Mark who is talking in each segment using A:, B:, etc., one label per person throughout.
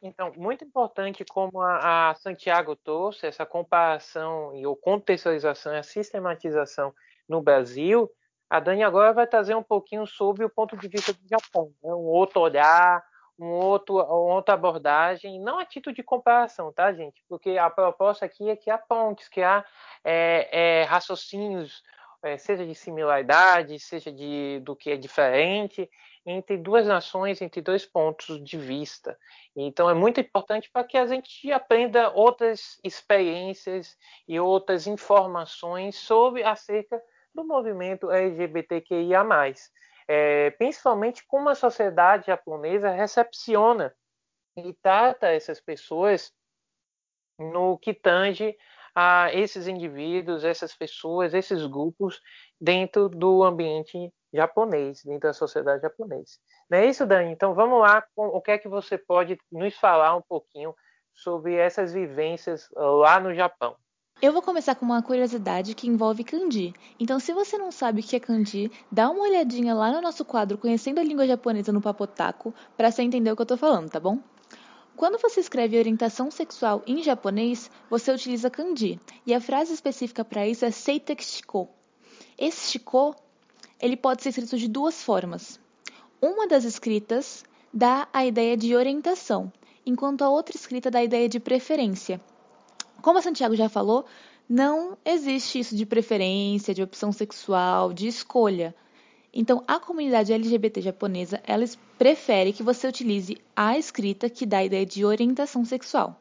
A: Então, muito importante como a, a Santiago trouxe essa comparação e ou contextualização a sistematização no Brasil, a Dani agora vai trazer um pouquinho sobre o ponto de vista do Japão, né? um outro olhar, um outro, outra abordagem, não a título de comparação, tá, gente? Porque a proposta aqui é que há pontes, que há é, é, raciocínios, é, seja de similaridade, seja de do que é diferente, entre duas nações, entre dois pontos de vista. Então é muito importante para que a gente aprenda outras experiências e outras informações sobre acerca do movimento LGBTQIA+. É, principalmente como a sociedade japonesa recepciona e trata essas pessoas no que tange a esses indivíduos, essas pessoas, esses grupos dentro do ambiente japonês, dentro da sociedade japonesa. Não é isso, Dani? Então vamos lá, o que é que você pode nos falar um pouquinho sobre essas vivências lá no Japão?
B: Eu vou começar com uma curiosidade que envolve kanji. Então, se você não sabe o que é kanji, dá uma olhadinha lá no nosso quadro Conhecendo a Língua Japonesa no Papotaco para você entender o que eu tô falando, tá bom? Quando você escreve orientação sexual em japonês, você utiliza kanji, e a frase específica para isso é seitek shiko. Esse shiko, ele pode ser escrito de duas formas. Uma das escritas dá a ideia de orientação, enquanto a outra escrita dá a ideia de preferência. Como a Santiago já falou, não existe isso de preferência, de opção sexual, de escolha. Então, a comunidade LGBT japonesa, ela prefere que você utilize a escrita que dá a ideia de orientação sexual,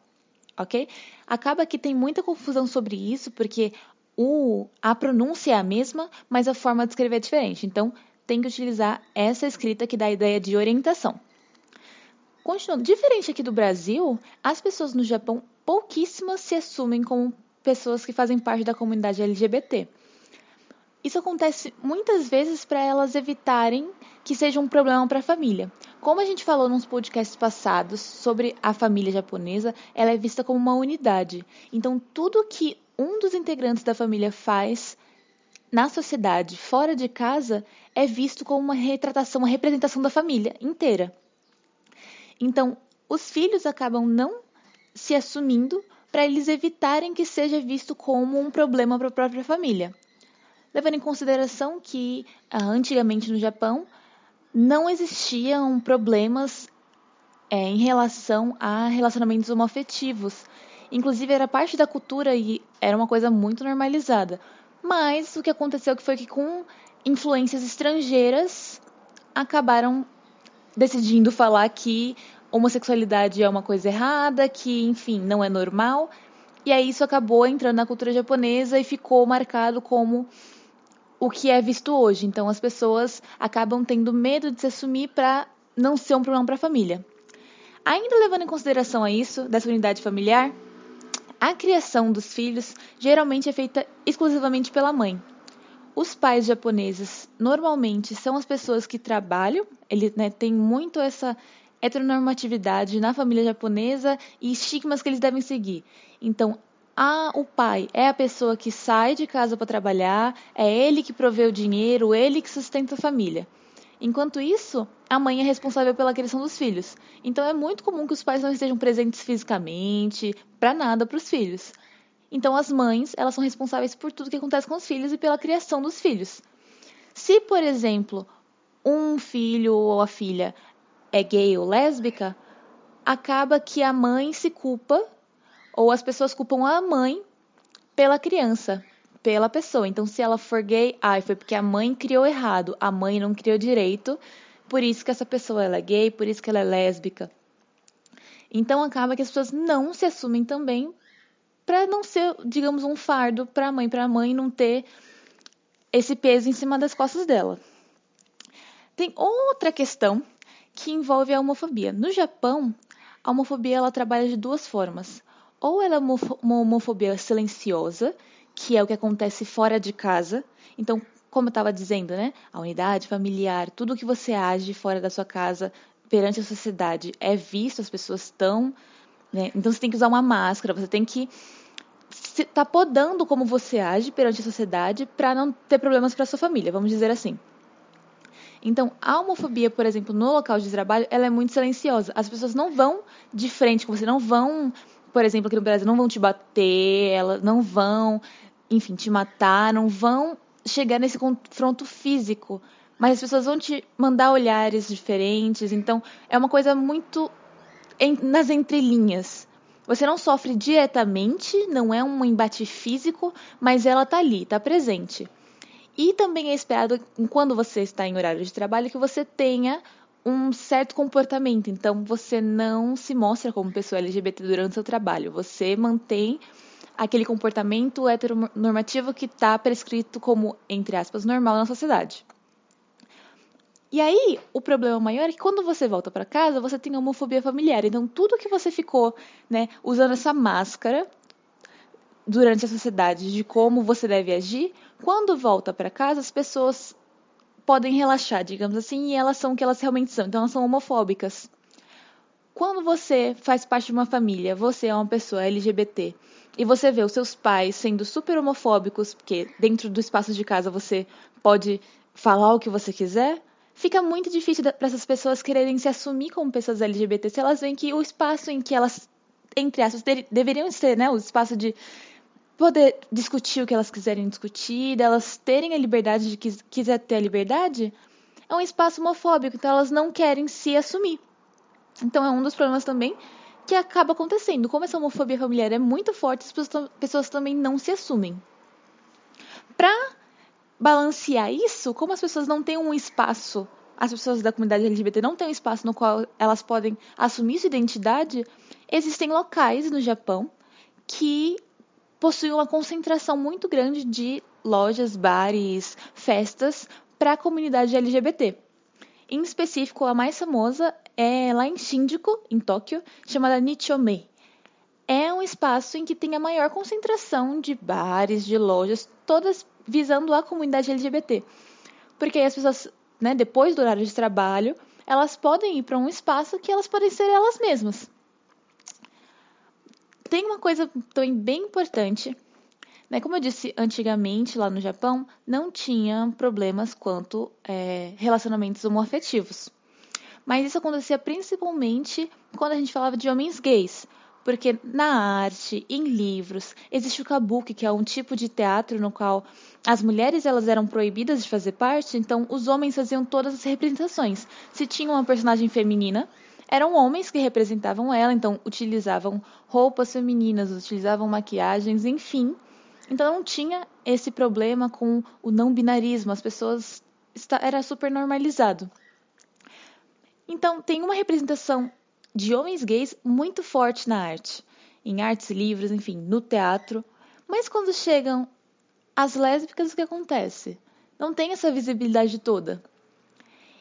B: ok? Acaba que tem muita confusão sobre isso, porque o, a pronúncia é a mesma, mas a forma de escrever é diferente. Então, tem que utilizar essa escrita que dá a ideia de orientação. Continuando, diferente aqui do Brasil, as pessoas no Japão pouquíssimas se assumem como pessoas que fazem parte da comunidade LGBT. Isso acontece muitas vezes para elas evitarem que seja um problema para a família. Como a gente falou nos podcasts passados sobre a família japonesa, ela é vista como uma unidade. Então, tudo que um dos integrantes da família faz na sociedade, fora de casa, é visto como uma retratação, uma representação da família inteira. Então, os filhos acabam não se assumindo para eles evitarem que seja visto como um problema para a própria família. Levando em consideração que ah, antigamente no Japão não existiam problemas é, em relação a relacionamentos homoafetivos. Inclusive era parte da cultura e era uma coisa muito normalizada. Mas o que aconteceu foi que com influências estrangeiras acabaram decidindo falar que homossexualidade é uma coisa errada, que, enfim, não é normal. E aí isso acabou entrando na cultura japonesa e ficou marcado como o que é visto hoje. Então as pessoas acabam tendo medo de se assumir para não ser um problema para a família. Ainda levando em consideração a isso, dessa unidade familiar, a criação dos filhos geralmente é feita exclusivamente pela mãe. Os pais japoneses normalmente são as pessoas que trabalham, ele né, tem muito essa heteronormatividade na família japonesa e estigmas que eles devem seguir. Então, a, o pai é a pessoa que sai de casa para trabalhar, é ele que provê o dinheiro, ele que sustenta a família. Enquanto isso, a mãe é responsável pela criação dos filhos. Então é muito comum que os pais não estejam presentes fisicamente, para nada para os filhos. Então as mães, elas são responsáveis por tudo que acontece com os filhos e pela criação dos filhos. Se, por exemplo, um filho ou a filha é gay ou lésbica, acaba que a mãe se culpa, ou as pessoas culpam a mãe pela criança, pela pessoa. Então, se ela for gay, ai, foi porque a mãe criou errado, a mãe não criou direito, por isso que essa pessoa ela é gay, por isso que ela é lésbica. Então, acaba que as pessoas não se assumem também para não ser, digamos, um fardo para a mãe, para a mãe não ter esse peso em cima das costas dela. Tem outra questão que envolve a homofobia. No Japão, a homofobia ela trabalha de duas formas. Ou ela é uma homofobia silenciosa, que é o que acontece fora de casa. Então, como eu estava dizendo, né? A unidade familiar, tudo que você age fora da sua casa perante a sociedade é visto, as pessoas estão. Né? Então você tem que usar uma máscara, você tem que tá podando como você age perante a sociedade para não ter problemas para sua família, vamos dizer assim. Então, a homofobia, por exemplo, no local de trabalho, ela é muito silenciosa. As pessoas não vão de frente com você, não vão, por exemplo, aqui no Brasil, não vão te bater, elas não vão, enfim, te matar, não vão chegar nesse confronto físico. Mas as pessoas vão te mandar olhares diferentes. Então, é uma coisa muito em, nas entrelinhas. Você não sofre diretamente, não é um embate físico, mas ela tá ali, tá presente. E também é esperado, quando você está em horário de trabalho, que você tenha um certo comportamento. Então, você não se mostra como pessoa LGBT durante o seu trabalho. Você mantém aquele comportamento heteronormativo que está prescrito como, entre aspas, normal na sociedade. E aí, o problema maior é que quando você volta para casa, você tem homofobia familiar. Então, tudo que você ficou, né, usando essa máscara durante a sociedade de como você deve agir, quando volta para casa, as pessoas podem relaxar, digamos assim, e elas são o que elas realmente são. Então, elas são homofóbicas. Quando você faz parte de uma família, você é uma pessoa LGBT, e você vê os seus pais sendo super homofóbicos, porque dentro do espaço de casa você pode falar o que você quiser, fica muito difícil para essas pessoas quererem se assumir como pessoas LGBT se elas veem que o espaço em que elas, entre aspas, deveriam ser, né, o espaço de poder discutir o que elas quiserem discutir, delas terem a liberdade de que quiser ter a liberdade, é um espaço homofóbico, então elas não querem se assumir. Então é um dos problemas também que acaba acontecendo. Como essa homofobia familiar é muito forte, as pessoas também não se assumem. Para balancear isso, como as pessoas não têm um espaço, as pessoas da comunidade LGBT não têm um espaço no qual elas podem assumir sua identidade, existem locais no Japão que possuem uma concentração muito grande de lojas, bares, festas para a comunidade LGBT. Em específico, a mais famosa é lá em Shinjuku, em Tóquio, chamada Nichome. É um espaço em que tem a maior concentração de bares, de lojas, todas visando a comunidade LGBT. Porque aí as pessoas, né, depois do horário de trabalho, elas podem ir para um espaço que elas podem ser elas mesmas. Tem uma coisa também bem importante, né? Como eu disse antigamente lá no Japão, não tinha problemas quanto é, relacionamentos homoafetivos. Mas isso acontecia principalmente quando a gente falava de homens gays, porque na arte, em livros, existe o kabuki, que é um tipo de teatro no qual as mulheres elas eram proibidas de fazer parte, então os homens faziam todas as representações. Se tinha uma personagem feminina, eram homens que representavam ela, então utilizavam roupas femininas, utilizavam maquiagens, enfim. Então não tinha esse problema com o não binarismo, as pessoas era super normalizado. Então tem uma representação de homens gays muito forte na arte, em artes, livros, enfim, no teatro. Mas quando chegam as lésbicas, o que acontece? Não tem essa visibilidade toda.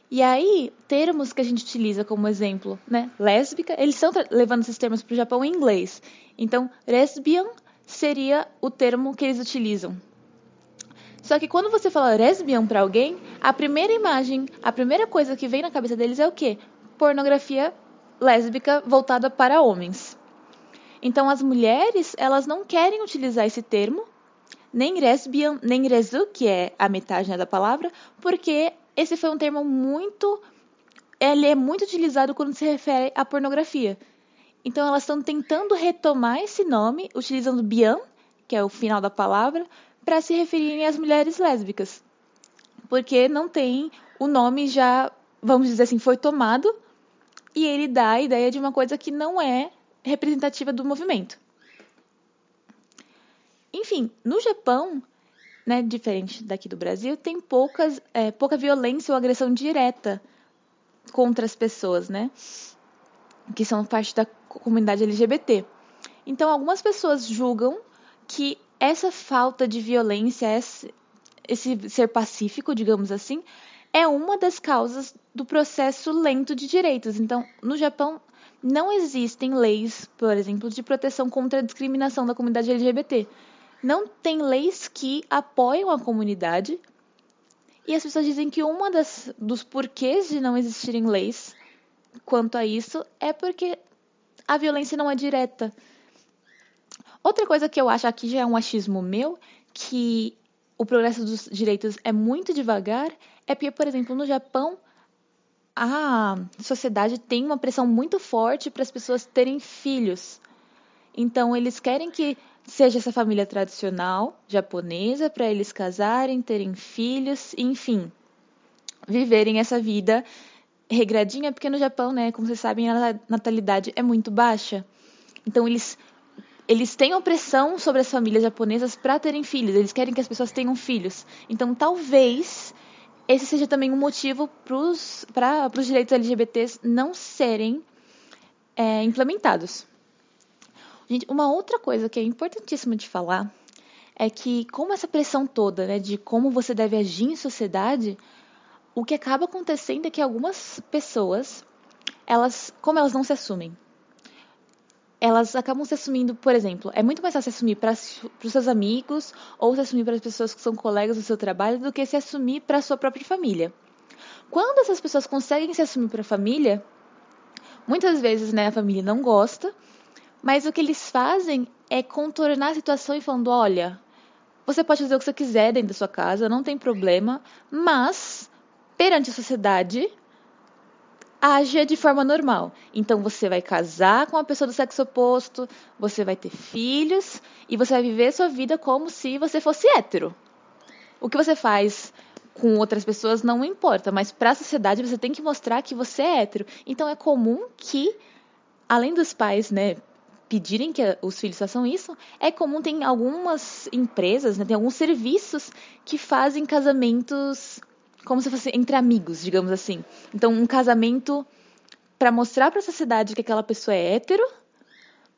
B: E aí, termos que a gente utiliza como exemplo, né? Lésbica, eles estão levando esses termos para o Japão em inglês. Então, lesbian seria o termo que eles utilizam. Só que quando você fala lesbian para alguém, a primeira imagem, a primeira coisa que vem na cabeça deles é o quê? Pornografia lésbica voltada para homens. Então, as mulheres, elas não querem utilizar esse termo, nem lesbian, nem rezu, que é a metade né, da palavra, porque esse foi um termo muito. Ele é muito utilizado quando se refere à pornografia. Então elas estão tentando retomar esse nome, utilizando bian, que é o final da palavra, para se referirem às mulheres lésbicas. Porque não tem o nome já, vamos dizer assim, foi tomado e ele dá a ideia de uma coisa que não é representativa do movimento. Enfim, no Japão, né, diferente daqui do Brasil, tem poucas, é, pouca violência ou agressão direta contra as pessoas, né, que são parte da comunidade LGBT. Então, algumas pessoas julgam que essa falta de violência, esse, esse ser pacífico, digamos assim, é uma das causas do processo lento de direitos. Então, no Japão, não existem leis, por exemplo, de proteção contra a discriminação da comunidade LGBT não tem leis que apoiam a comunidade. E as pessoas dizem que uma das dos porquês de não existirem leis quanto a isso é porque a violência não é direta. Outra coisa que eu acho aqui já é um achismo meu, que o progresso dos direitos é muito devagar, é porque, por exemplo, no Japão, a sociedade tem uma pressão muito forte para as pessoas terem filhos. Então, eles querem que seja essa família tradicional japonesa para eles casarem, terem filhos, enfim, viverem essa vida regradinha, porque no Japão, né, como vocês sabem, a natalidade é muito baixa. Então eles eles têm opressão sobre as famílias japonesas para terem filhos, eles querem que as pessoas tenham filhos. Então talvez esse seja também um motivo para os direitos LGBTs não serem é, implementados. Gente, uma outra coisa que é importantíssima de falar é que, como essa pressão toda, né, de como você deve agir em sociedade, o que acaba acontecendo é que algumas pessoas, elas, como elas não se assumem, elas acabam se assumindo, por exemplo, é muito mais fácil se assumir para os seus amigos ou se assumir para as pessoas que são colegas do seu trabalho do que se assumir para a sua própria família. Quando essas pessoas conseguem se assumir para a família, muitas vezes né, a família não gosta mas o que eles fazem é contornar a situação e falando: olha, você pode fazer o que você quiser dentro da sua casa, não tem problema, mas perante a sociedade, haja de forma normal. Então você vai casar com uma pessoa do sexo oposto, você vai ter filhos e você vai viver sua vida como se você fosse hétero. O que você faz com outras pessoas não importa, mas para a sociedade você tem que mostrar que você é hétero. Então é comum que, além dos pais, né, pedirem que os filhos façam isso, é comum, tem algumas empresas, né, tem alguns serviços que fazem casamentos como se fosse entre amigos, digamos assim. Então, um casamento para mostrar para a sociedade que aquela pessoa é hétero,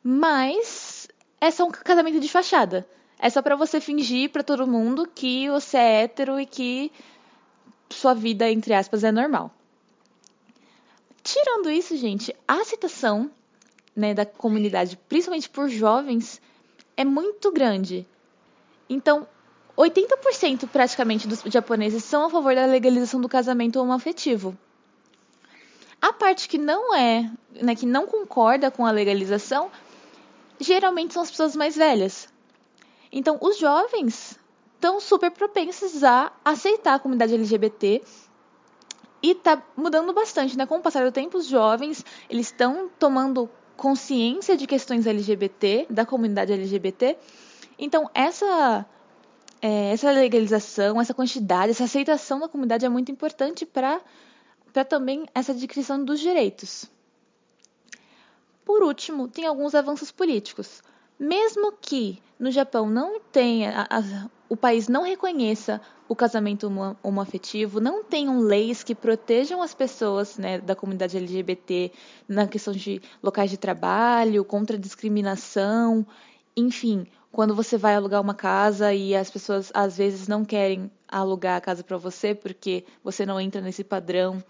B: mas é só um casamento de fachada. É só para você fingir para todo mundo que você é hétero e que sua vida, entre aspas, é normal. Tirando isso, gente, a aceitação né, da comunidade, principalmente por jovens, é muito grande. Então, 80% praticamente dos japoneses são a favor da legalização do casamento homoafetivo. A parte que não é, né, que não concorda com a legalização, geralmente são as pessoas mais velhas. Então, os jovens estão super propensos a aceitar a comunidade LGBT e está mudando bastante, né? Com o passar do tempo, os jovens eles estão tomando consciência de questões LGBT, da comunidade LGBT. Então, essa, é, essa legalização, essa quantidade, essa aceitação da comunidade é muito importante para também essa descrição dos direitos. Por último, tem alguns avanços políticos. Mesmo que no Japão não tenha, o país não reconheça o casamento homoafetivo, não tenham leis que protejam as pessoas né, da comunidade LGBT na questão de locais de trabalho, contra discriminação, enfim, quando você vai alugar uma casa e as pessoas às vezes não querem alugar a casa para você porque você não entra nesse padrão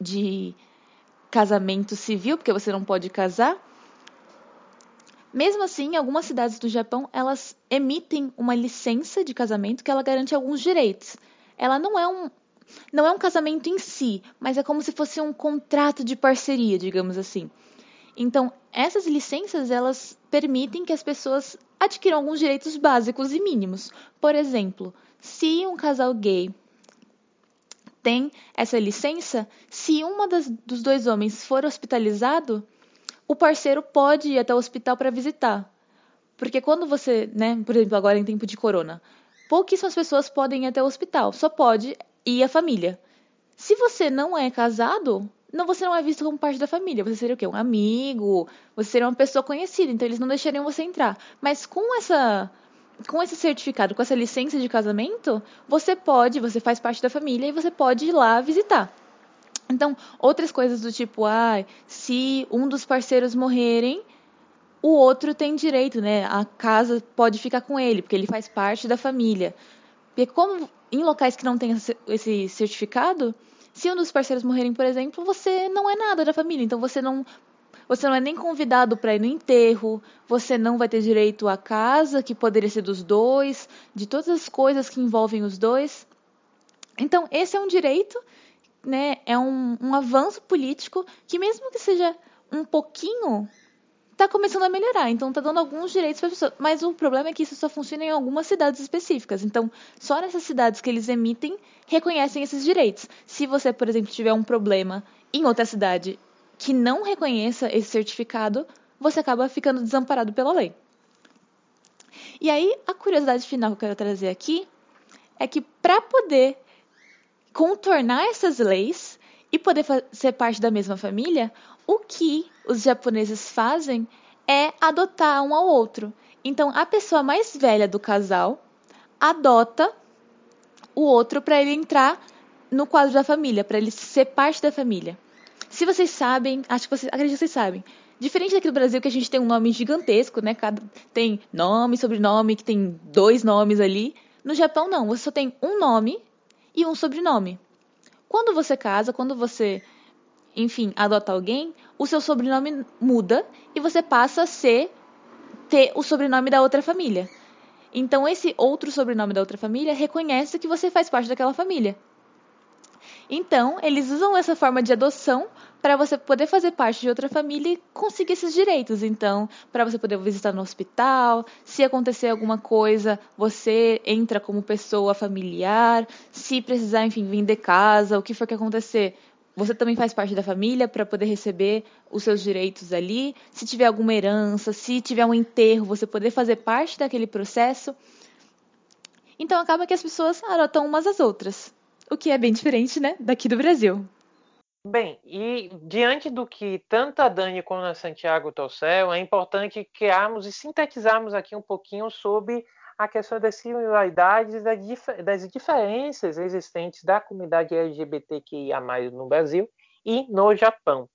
B: de casamento civil, porque você não pode casar, mesmo assim, algumas cidades do Japão, elas emitem uma licença de casamento que ela garante alguns direitos. Ela não é um não é um casamento em si, mas é como se fosse um contrato de parceria, digamos assim. Então, essas licenças, elas permitem que as pessoas adquiram alguns direitos básicos e mínimos. Por exemplo, se um casal gay tem essa licença, se uma das, dos dois homens for hospitalizado, o parceiro pode ir até o hospital para visitar. Porque quando você, né, por exemplo, agora em tempo de corona, pouquíssimas pessoas podem ir até o hospital, só pode ir a família. Se você não é casado, não você não é visto como parte da família, você seria o quê? Um amigo, você seria uma pessoa conhecida, então eles não deixariam você entrar. Mas com essa com esse certificado, com essa licença de casamento, você pode, você faz parte da família e você pode ir lá visitar. Então, outras coisas do tipo, ah, se um dos parceiros morrerem, o outro tem direito, né? A casa pode ficar com ele, porque ele faz parte da família. Porque como em locais que não tem esse certificado, se um dos parceiros morrerem, por exemplo, você não é nada da família, então você não você não é nem convidado para ir no enterro, você não vai ter direito à casa, que poderia ser dos dois, de todas as coisas que envolvem os dois. Então, esse é um direito né, é um, um avanço político que, mesmo que seja um pouquinho, está começando a melhorar. Então, está dando alguns direitos para as pessoas. Mas o problema é que isso só funciona em algumas cidades específicas. Então, só nessas cidades que eles emitem reconhecem esses direitos. Se você, por exemplo, tiver um problema em outra cidade que não reconheça esse certificado, você acaba ficando desamparado pela lei. E aí, a curiosidade final que eu quero trazer aqui é que para poder contornar essas leis e poder ser parte da mesma família, o que os japoneses fazem é adotar um ao outro. Então, a pessoa mais velha do casal adota o outro para ele entrar no quadro da família, para ele ser parte da família. Se vocês sabem, acho que vocês, acredito que vocês sabem, Diferente daqui do Brasil, que a gente tem um nome gigantesco, né? Cada, tem nome, sobrenome, que tem dois nomes ali. No Japão, não. Você só tem um nome e um sobrenome. Quando você casa, quando você, enfim, adota alguém, o seu sobrenome muda e você passa a ser ter o sobrenome da outra família. Então, esse outro sobrenome da outra família reconhece que você faz parte daquela família. Então, eles usam essa forma de adoção para você poder fazer parte de outra família e conseguir esses direitos. Então, para você poder visitar no hospital, se acontecer alguma coisa, você entra como pessoa familiar. Se precisar, enfim, vender casa, o que for que acontecer, você também faz parte da família para poder receber os seus direitos ali. Se tiver alguma herança, se tiver um enterro, você poder fazer parte daquele processo. Então acaba que as pessoas adotam umas às outras o que é bem diferente, né, daqui do Brasil.
A: Bem, e diante do que tanto a Dani como a Santiago trouxeram, é importante criarmos e sintetizarmos aqui um pouquinho sobre a questão das similaridades das diferenças existentes da comunidade LGBTQIA+, no Brasil e no Japão.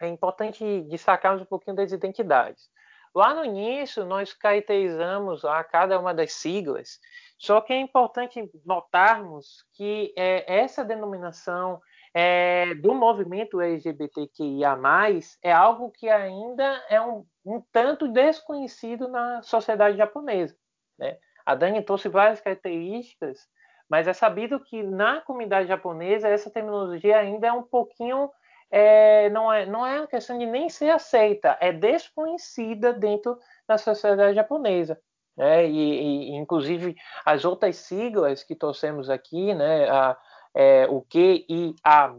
A: É importante destacarmos um pouquinho das identidades. Lá no início, nós caracterizamos a cada uma das siglas só que é importante notarmos que é, essa denominação é, do movimento LGBTQIA+, é algo que ainda é um, um tanto desconhecido na sociedade japonesa. Né? A Dani trouxe várias características, mas é sabido que na comunidade japonesa essa terminologia ainda é um pouquinho é, não, é, não é uma questão de nem ser aceita, é desconhecida dentro da sociedade japonesa. Né? E, e, inclusive as outras siglas que trouxemos aqui, né, a, é, o QIA+,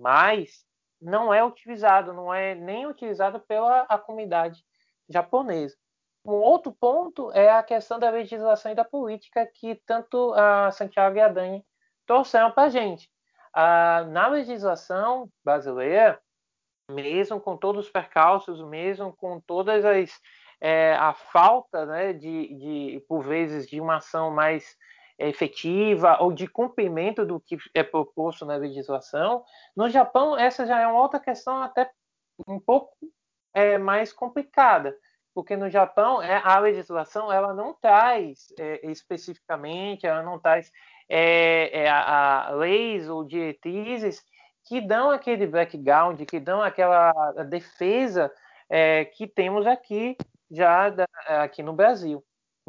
A: não é utilizado, não é nem utilizado pela comunidade japonesa. Um outro ponto é a questão da legislação e da política que tanto a Santiago e a Dani trouxeram para a gente. Na legislação brasileira, mesmo com todos os percalços, mesmo com todas as é, a falta, né, de, de, por vezes, de uma ação mais efetiva ou de cumprimento do que é proposto na legislação. No Japão, essa já é uma outra questão até um pouco é, mais complicada, porque no Japão é, a legislação ela não traz é, especificamente, ela não traz é, é a, a leis ou diretrizes que dão aquele background, que dão aquela defesa é, que temos aqui já da, aqui no Brasil.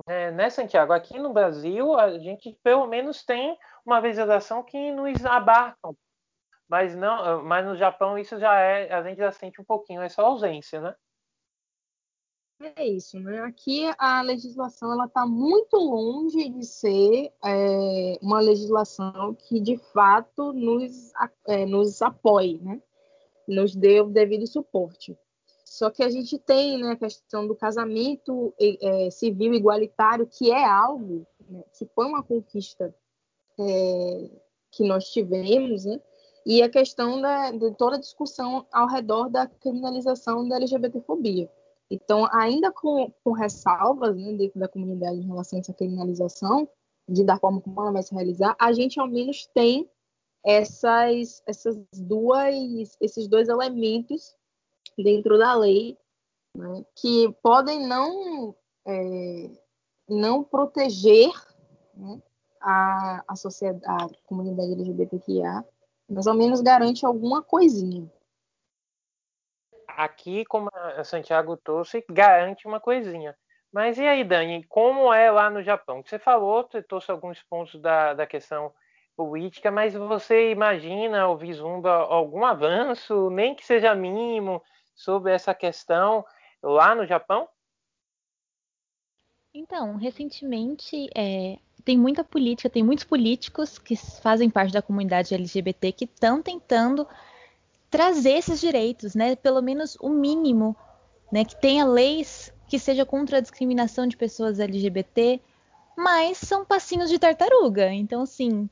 A: É, né, Santiago? Aqui no Brasil, a gente pelo menos tem uma legislação que nos abarca, mas não, mas no Japão isso já é, a gente já sente um pouquinho essa ausência, né?
C: É isso, né? Aqui a legislação ela está muito longe de ser é, uma legislação que de fato nos, é, nos apoie, né? Nos dê o devido suporte. Só que a gente tem né, a questão do casamento é, civil igualitário, que é algo né, que foi uma conquista é, que nós tivemos, né? e a questão da, de toda a discussão ao redor da criminalização da LGBTfobia. Então, ainda com, com ressalvas né, dentro da comunidade em relação a essa criminalização, de da forma como ela vai se realizar, a gente ao menos tem essas, essas duas, esses dois elementos dentro da lei, né, que podem não, é, não proteger né, a, a sociedade, a comunidade LGBTQIA, mas ao menos garante alguma coisinha.
A: Aqui, como a Santiago trouxe, garante uma coisinha. Mas e aí, Dani, como é lá no Japão? Você falou, você trouxe alguns pontos da, da questão política, mas você imagina ou vislumbra algum avanço, nem que seja mínimo, sobre essa questão lá no Japão?
B: Então, recentemente é, tem muita política, tem muitos políticos que fazem parte da comunidade LGBT que estão tentando trazer esses direitos, né? Pelo menos o mínimo, né? Que tenha leis que seja contra a discriminação de pessoas LGBT, mas são passinhos de tartaruga. Então, assim,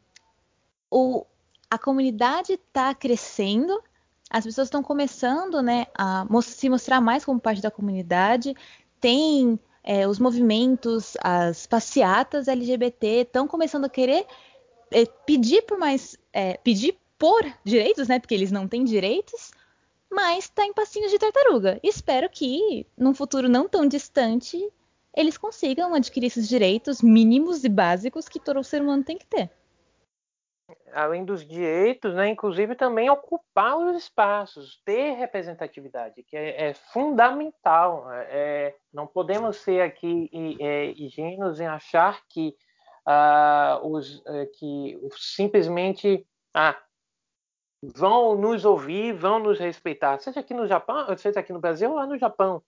B: o, a comunidade está crescendo, as pessoas estão começando, né, a se mostrar mais como parte da comunidade, tem é, os movimentos, as passeatas LGBT estão começando a querer é, pedir por mais, é, pedir por direitos, né? Porque eles não têm direitos, mas está em passinhos de tartaruga. Espero que, num futuro não tão distante, eles consigam adquirir esses direitos mínimos e básicos que todo ser humano tem que ter
A: além dos direitos, né, inclusive também ocupar os espaços, ter representatividade, que é, é fundamental. Né, é, não podemos ser aqui é, ingênuos em achar que, ah, os, é, que simplesmente ah, vão nos ouvir, vão nos respeitar, seja aqui no Japão, seja aqui no Brasil ou lá no Japão.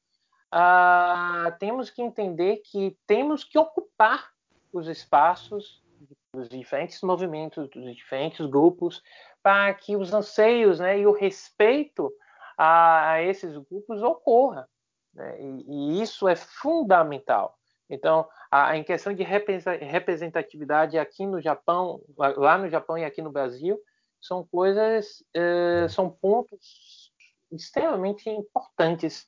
A: Ah, temos que entender que temos que ocupar os espaços dos diferentes movimentos, dos diferentes grupos, para que os anseios né, e o respeito a, a esses grupos ocorra. Né? E, e, isso é fundamental. Então, a, em questão de representatividade aqui no Japão, lá no Japão e aqui no Brasil, são coisas, eh, são pontos extremamente importantes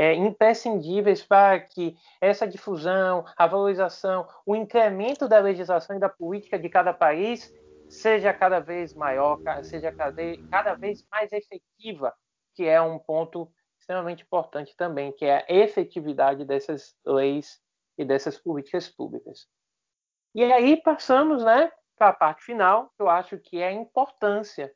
A: é, imprescindíveis para que essa difusão, a valorização, o incremento da legislação e da política de cada país seja cada vez maior, seja cada vez mais efetiva, que é um ponto extremamente importante também, que é a efetividade dessas leis e dessas políticas públicas. E aí passamos né, para a parte final, que eu acho que é a importância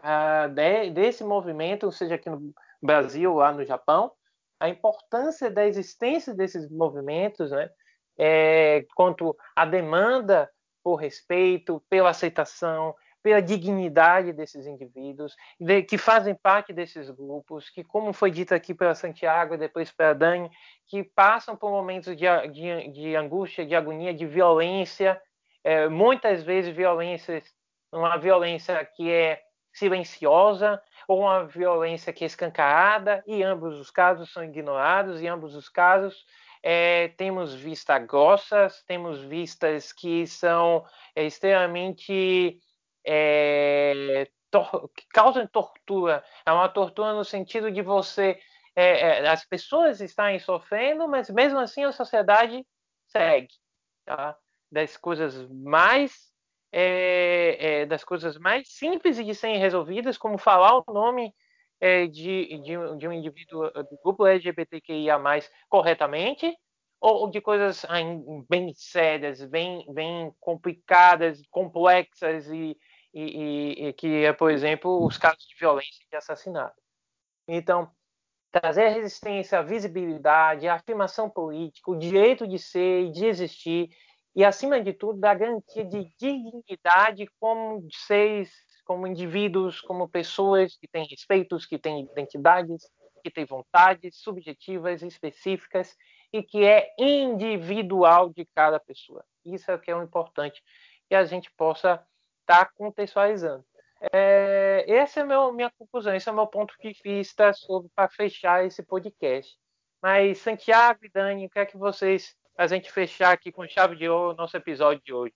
A: uh, de, desse movimento, seja aqui no Brasil, lá no Japão, a importância da existência desses movimentos, né, é, quanto à demanda por respeito, pela aceitação, pela dignidade desses indivíduos, de, que fazem parte desses grupos, que, como foi dito aqui pela Santiago e depois pela Dani, que passam por momentos de, de, de angústia, de agonia, de violência, é, muitas vezes violência, uma violência que é silenciosa, ou uma violência que é escancarada, e ambos os casos são ignorados, e ambos os casos é, temos vistas grossas, temos vistas que são é, extremamente é, que causam tortura. É uma tortura no sentido de você é, é, as pessoas estarem sofrendo, mas mesmo assim a sociedade segue. Tá? Das coisas mais é, é, das coisas mais simples de serem resolvidas, como falar o nome é, de, de, de, um indivíduo do grupo LGBTQIA+, corretamente, ou de coisas bem sérias, bem, bem complicadas, complexas e, e, e, que é, por exemplo, os casos de violência e assassinato. Então, trazer a resistência, a visibilidade, a afirmação política, o direito de ser e de existir e, acima de tudo, da garantia de dignidade como seres, como indivíduos, como pessoas que têm respeitos, que têm identidades, que têm vontades subjetivas, específicas e que é individual de cada pessoa. Isso é o que é o importante que a gente possa estar tá contextualizando. É, essa é a minha conclusão, esse é o meu ponto de vista sobre para fechar esse podcast. Mas Santiago e Dani, o que é que vocês a gente fechar aqui com chave de ouro o nosso episódio de hoje?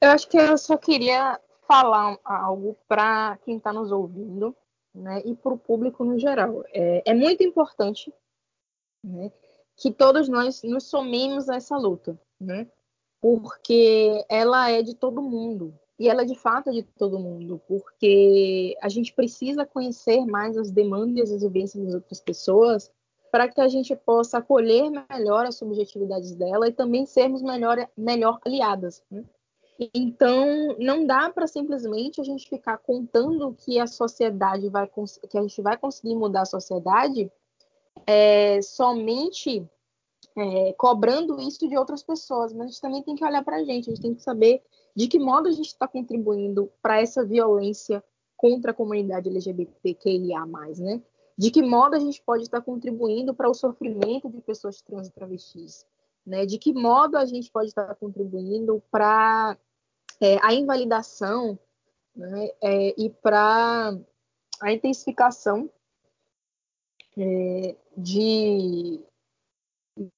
C: Eu acho que eu só queria falar algo para quem está nos ouvindo né, e para o público no geral. É, é muito importante né, que todos nós nos somemos a essa luta, né, porque ela é de todo mundo. E ela é de fato de todo mundo, porque a gente precisa conhecer mais as demandas e as vivências das outras pessoas para que a gente possa acolher melhor as subjetividades dela e também sermos melhor, melhor aliadas. Né? Então, não dá para simplesmente a gente ficar contando que a sociedade vai que a gente vai conseguir mudar a sociedade é, somente é, cobrando isso de outras pessoas, mas a gente também tem que olhar para a gente, a gente tem que saber De que modo a gente está contribuindo para essa violência contra a comunidade LGBTQIA+, né? De que modo a gente pode estar contribuindo para o sofrimento de pessoas trans e travestis? Né? De que modo a gente pode estar contribuindo para é, a invalidação né? É, e para a intensificação é, de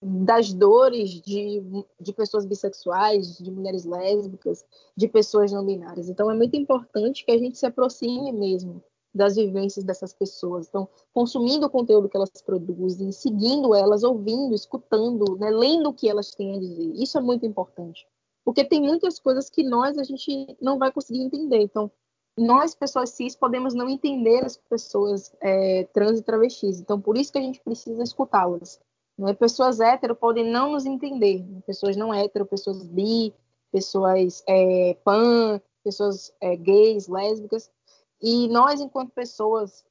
C: das dores de, de pessoas bissexuais, de mulheres lésbicas, de pessoas não binárias. Então, é muito importante que a gente se aproxime mesmo das vivências dessas pessoas. Então, consumindo o conteúdo que elas produzem, seguindo elas, ouvindo, escutando, né, lendo o que elas têm a dizer. Isso é muito importante. Porque tem muitas coisas que nós, a gente não vai conseguir entender. Então, nós, pessoas cis, podemos não entender as pessoas é, trans e travestis. Então, por isso que a gente precisa escutá-las. Né? Pessoas hétero podem não nos entender. Pessoas não hétero, pessoas bi, pessoas é, pan, pessoas é, gays, lésbicas. E nós, enquanto pessoas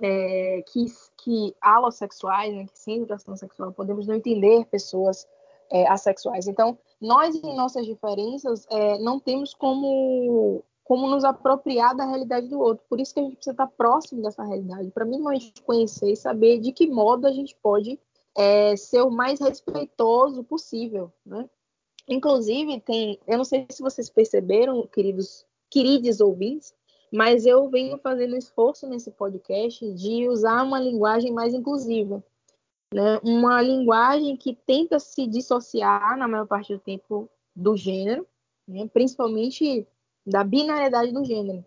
C: é, que, que alossexuais, né, que sem educação sexual, podemos não entender pessoas é, assexuais. Então, nós, em nossas diferenças, é, não temos como como nos apropriar da realidade do outro. Por isso que a gente precisa estar próximo dessa realidade, para mim, a gente conhecer e saber de que modo a gente pode é, ser o mais respeitoso possível, né? Inclusive, tem, eu não sei se vocês perceberam, queridos, queridos ouvintes, mas eu venho fazendo esforço nesse podcast de usar uma linguagem mais inclusiva, né? Uma linguagem que tenta se dissociar na maior parte do tempo do gênero, né? principalmente da binariedade do gênero.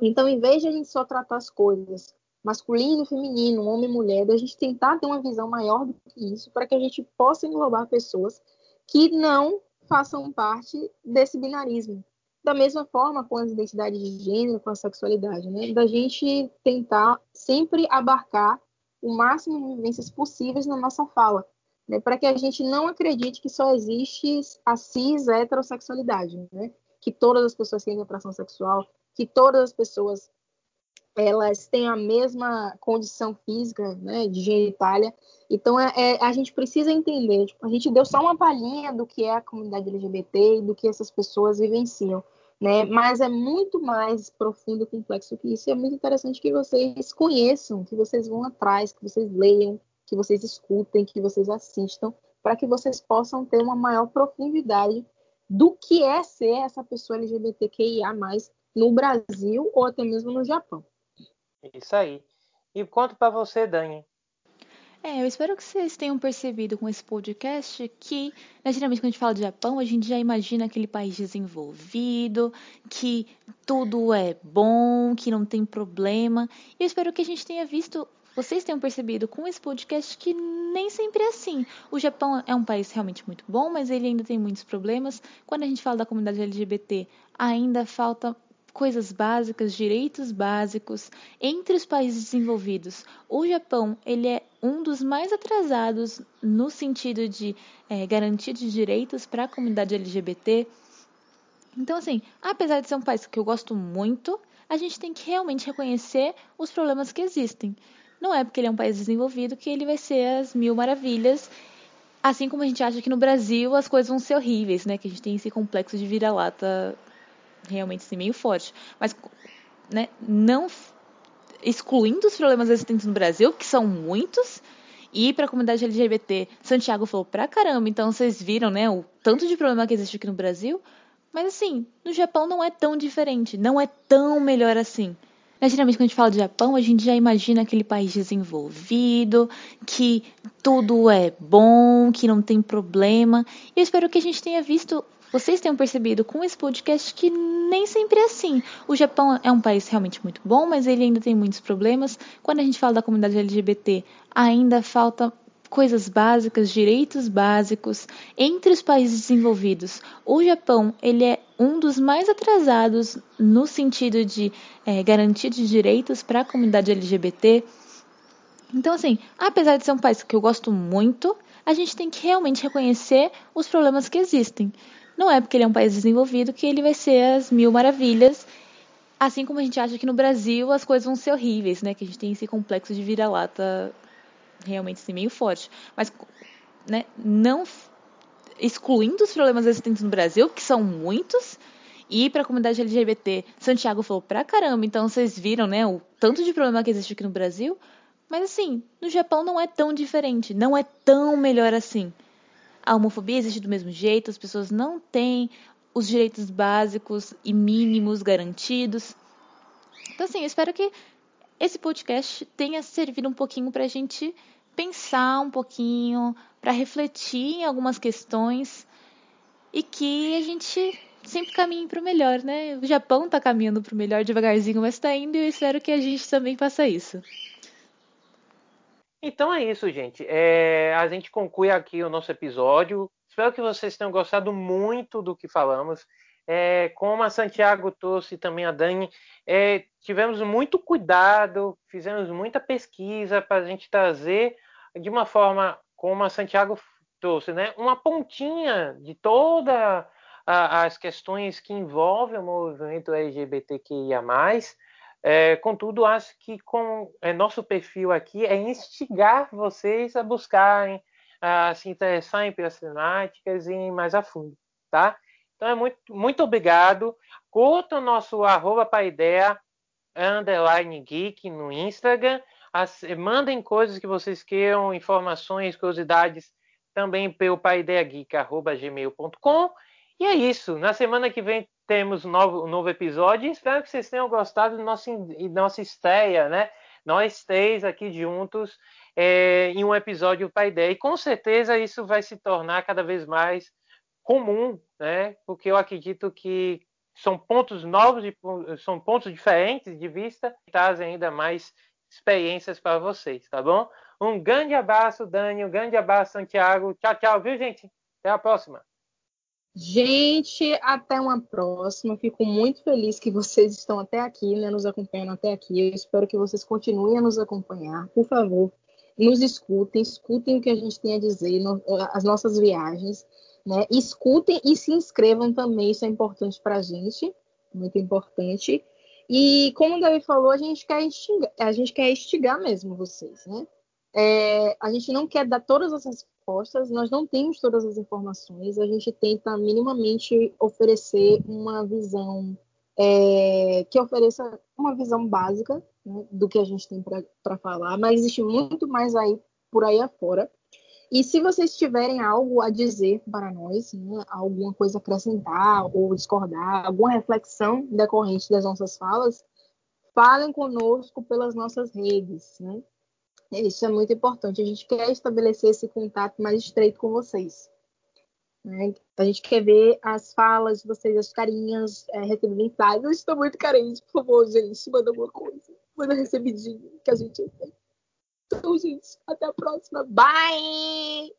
C: Então, em vez de a gente só tratar as coisas masculino, feminino, homem e mulher, da gente tentar ter uma visão maior do que isso, para que a gente possa englobar pessoas que não façam parte desse binarismo. Da mesma forma com as identidades de gênero, com a sexualidade, né? Da gente tentar sempre abarcar o máximo de vivências possíveis na nossa fala, né? Para que a gente não acredite que só existe a cis heterossexualidade, né? Que todas as pessoas têm atração sexual, que todas as pessoas elas têm a mesma condição física, né, de genitália. Então, é, é, a gente precisa entender. Tipo, a gente deu só uma palhinha do que é a comunidade LGBT e do que essas pessoas vivenciam, né? Mas é muito mais profundo e complexo que isso. E é muito interessante que vocês conheçam, que vocês vão atrás, que vocês leiam, que vocês escutem, que vocês assistam, para que vocês possam ter uma maior profundidade do que é ser essa pessoa LGBTQIA+, no Brasil ou até mesmo no Japão.
A: Isso aí. E conto para você, Dani.
B: É, eu espero que vocês tenham percebido com esse podcast que, né, geralmente, quando a gente fala de Japão, a gente já imagina aquele país desenvolvido, que tudo é bom, que não tem problema. E eu espero que a gente tenha visto, vocês tenham percebido com esse podcast que nem sempre é assim. O Japão é um país realmente muito bom, mas ele ainda tem muitos problemas. Quando a gente fala da comunidade LGBT, ainda falta coisas básicas, direitos básicos entre os países desenvolvidos. O Japão ele é um dos mais atrasados no sentido de é, garantia de direitos para a comunidade LGBT. Então, assim, apesar de ser um país que eu gosto muito, a gente tem que realmente reconhecer os problemas que existem. Não é porque ele é um país desenvolvido que ele vai ser as mil maravilhas. Assim como a gente acha que no Brasil as coisas vão ser horríveis, né? Que a gente tem esse complexo de vira-lata realmente assim, meio forte. Mas né, não excluindo os problemas existentes no Brasil, que são muitos, e para a comunidade LGBT, Santiago falou pra caramba, então vocês viram, né, o tanto de problema que existe aqui no Brasil. Mas assim, no Japão não é tão diferente, não é tão melhor assim. Né, geralmente, quando a gente fala de Japão, a gente já imagina aquele país desenvolvido, que tudo é bom, que não tem problema. E eu espero que a gente tenha visto vocês tenham percebido com esse podcast que nem sempre é assim. O Japão é um país realmente muito bom, mas ele ainda tem muitos problemas. Quando a gente fala da comunidade LGBT, ainda falta coisas básicas, direitos básicos entre os países desenvolvidos. O Japão ele é um dos mais atrasados no sentido de é, garantia de direitos para a comunidade LGBT. Então, assim, apesar de ser um país que eu gosto muito, a gente tem que realmente reconhecer os problemas que existem. Não é porque ele é um país desenvolvido que ele vai ser as mil maravilhas. Assim como a gente acha que no Brasil as coisas vão ser horríveis, né? Que a gente tem esse complexo de vira-lata realmente assim, meio forte. Mas, né, não excluindo os problemas existentes no Brasil, que são muitos, E para a comunidade LGBT, Santiago falou pra caramba, então vocês viram, né, o tanto de problema que existe aqui no Brasil. Mas assim, no Japão não é tão diferente, não é tão melhor assim. A homofobia existe do mesmo jeito, as pessoas não têm os direitos básicos e mínimos garantidos. Então, assim, eu espero que esse podcast tenha servido um pouquinho para a gente pensar um pouquinho, para refletir em algumas questões e que a gente sempre caminhe para o melhor, né? O Japão está caminhando para o melhor devagarzinho, mas está indo e eu espero que a gente também faça isso.
A: Então é isso, gente. É, a gente conclui aqui o nosso episódio. Espero que vocês tenham gostado muito do que falamos. É, como a Santiago trouxe também a Dani, é, tivemos muito cuidado, fizemos muita pesquisa para a gente trazer de uma forma como a Santiago trouxe, né, uma pontinha de todas as questões que envolvem o movimento LGBTQIA+. É, contudo, acho que com é, nosso perfil aqui é instigar vocês a buscarem, a se interessar em temáticas e mais a fundo, tá? Então é muito, muito obrigado. Curta o nosso arroba underline geek no Instagram. As, mandem coisas que vocês queiram, informações, curiosidades também pelo paideageek.gmail.com. E é isso. Na semana que vem temos um novo, um novo episódio. Espero que vocês tenham gostado da nossa, nossa estreia, né? Nós três aqui juntos é, em um episódio para ideia. E com certeza isso vai se tornar cada vez mais comum, né? Porque eu acredito que são pontos novos, são pontos diferentes de vista, que trazem ainda mais experiências para vocês, tá bom? Um grande abraço, Dani, um grande abraço, Santiago. Tchau, tchau, viu, gente? Até a próxima.
C: Gente, até uma próxima. Fico muito feliz que vocês estão até aqui, né, nos acompanhando até aqui. Eu espero que vocês continuem a nos acompanhar. Por favor, nos escutem, escutem o que a gente tem a dizer, no, as nossas viagens, né? Escutem e se inscrevam também, isso é importante para a gente, muito importante. E como o Davi falou, a gente quer instigar, a gente quer instigar mesmo vocês, né? É, a gente não quer dar todas as respostas, nós não temos todas as informações, a gente tenta minimamente oferecer uma visão é, que ofereça uma visão básica né, do que a gente tem para falar, mas existe muito mais aí por aí afora. E se vocês tiverem algo a dizer para nós, né, alguma coisa a acrescentar ou discordar, alguma reflexão decorrente das nossas falas, falem conosco pelas nossas redes. Né? Isso é muito importante. A gente quer estabelecer esse contato mais estreito com vocês. Né? A gente quer ver as falas de vocês, as carinhas, é, recebendo mensagens. Eu estou muito carente, por favor, gente. Manda alguma coisa. Manda recebidinho que a gente tem. Então, gente, até a próxima. Bye!